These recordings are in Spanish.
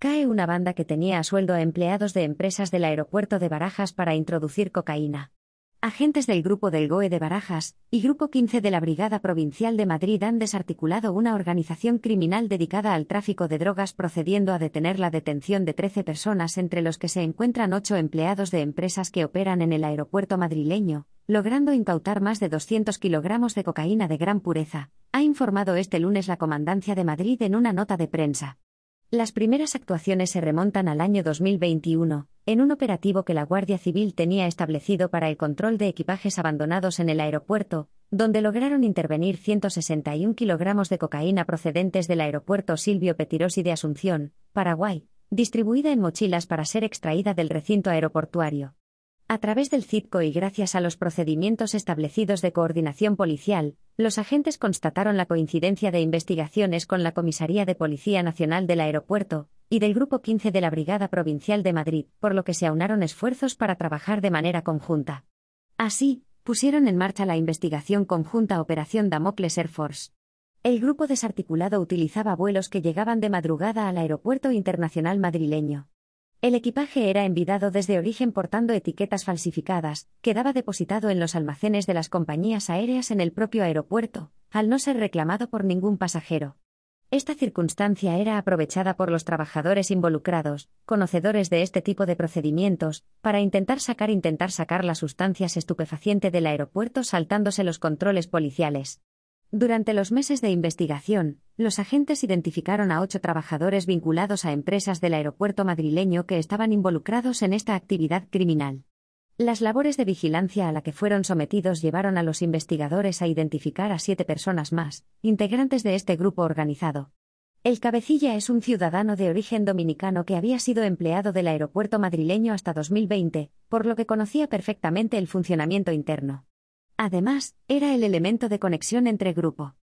Cae una banda que tenía a sueldo a empleados de empresas del aeropuerto de Barajas para introducir cocaína. Agentes del Grupo del GOE de Barajas y Grupo 15 de la Brigada Provincial de Madrid han desarticulado una organización criminal dedicada al tráfico de drogas procediendo a detener la detención de 13 personas entre los que se encuentran 8 empleados de empresas que operan en el aeropuerto madrileño, logrando incautar más de 200 kilogramos de cocaína de gran pureza, ha informado este lunes la Comandancia de Madrid en una nota de prensa. Las primeras actuaciones se remontan al año 2021, en un operativo que la Guardia Civil tenía establecido para el control de equipajes abandonados en el aeropuerto, donde lograron intervenir 161 kilogramos de cocaína procedentes del aeropuerto Silvio Petirosi de Asunción, Paraguay, distribuida en mochilas para ser extraída del recinto aeroportuario. A través del CITCO y gracias a los procedimientos establecidos de coordinación policial, los agentes constataron la coincidencia de investigaciones con la Comisaría de Policía Nacional del Aeropuerto y del Grupo 15 de la Brigada Provincial de Madrid, por lo que se aunaron esfuerzos para trabajar de manera conjunta. Así, pusieron en marcha la investigación conjunta Operación Damocles Air Force. El grupo desarticulado utilizaba vuelos que llegaban de madrugada al Aeropuerto Internacional madrileño. El equipaje era envidado desde origen portando etiquetas falsificadas, quedaba depositado en los almacenes de las compañías aéreas en el propio aeropuerto, al no ser reclamado por ningún pasajero. Esta circunstancia era aprovechada por los trabajadores involucrados, conocedores de este tipo de procedimientos, para intentar sacar intentar sacar las sustancias estupefaciente del aeropuerto saltándose los controles policiales. Durante los meses de investigación, los agentes identificaron a ocho trabajadores vinculados a empresas del aeropuerto madrileño que estaban involucrados en esta actividad criminal. Las labores de vigilancia a la que fueron sometidos llevaron a los investigadores a identificar a siete personas más, integrantes de este grupo organizado. El cabecilla es un ciudadano de origen dominicano que había sido empleado del aeropuerto madrileño hasta 2020, por lo que conocía perfectamente el funcionamiento interno. Además, era el elemento de conexión entre grupo.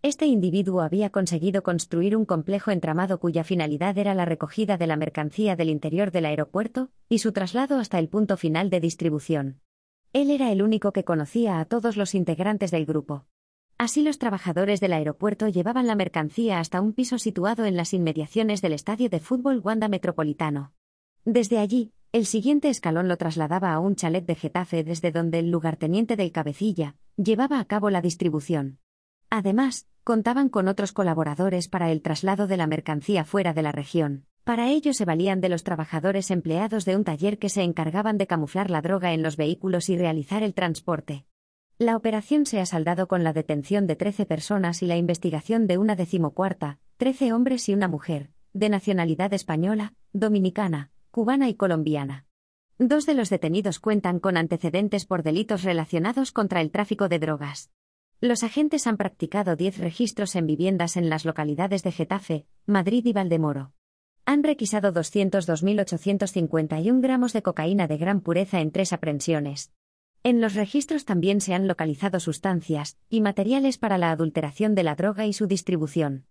Este individuo había conseguido construir un complejo entramado cuya finalidad era la recogida de la mercancía del interior del aeropuerto y su traslado hasta el punto final de distribución. Él era el único que conocía a todos los integrantes del grupo. Así los trabajadores del aeropuerto llevaban la mercancía hasta un piso situado en las inmediaciones del estadio de fútbol Wanda Metropolitano. Desde allí, el siguiente escalón lo trasladaba a un chalet de Getafe desde donde el lugarteniente del cabecilla llevaba a cabo la distribución. Además, contaban con otros colaboradores para el traslado de la mercancía fuera de la región. Para ello se valían de los trabajadores empleados de un taller que se encargaban de camuflar la droga en los vehículos y realizar el transporte. La operación se ha saldado con la detención de 13 personas y la investigación de una decimocuarta, 13 hombres y una mujer, de nacionalidad española, dominicana, cubana y colombiana. Dos de los detenidos cuentan con antecedentes por delitos relacionados contra el tráfico de drogas. Los agentes han practicado 10 registros en viviendas en las localidades de Getafe, Madrid y Valdemoro. Han requisado 202.851 gramos de cocaína de gran pureza en tres aprehensiones. En los registros también se han localizado sustancias y materiales para la adulteración de la droga y su distribución.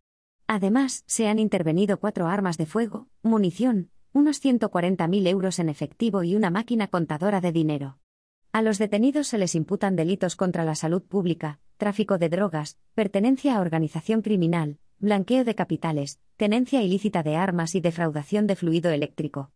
Además, se han intervenido cuatro armas de fuego, munición, unos 140.000 euros en efectivo y una máquina contadora de dinero. A los detenidos se les imputan delitos contra la salud pública, tráfico de drogas, pertenencia a organización criminal, blanqueo de capitales, tenencia ilícita de armas y defraudación de fluido eléctrico.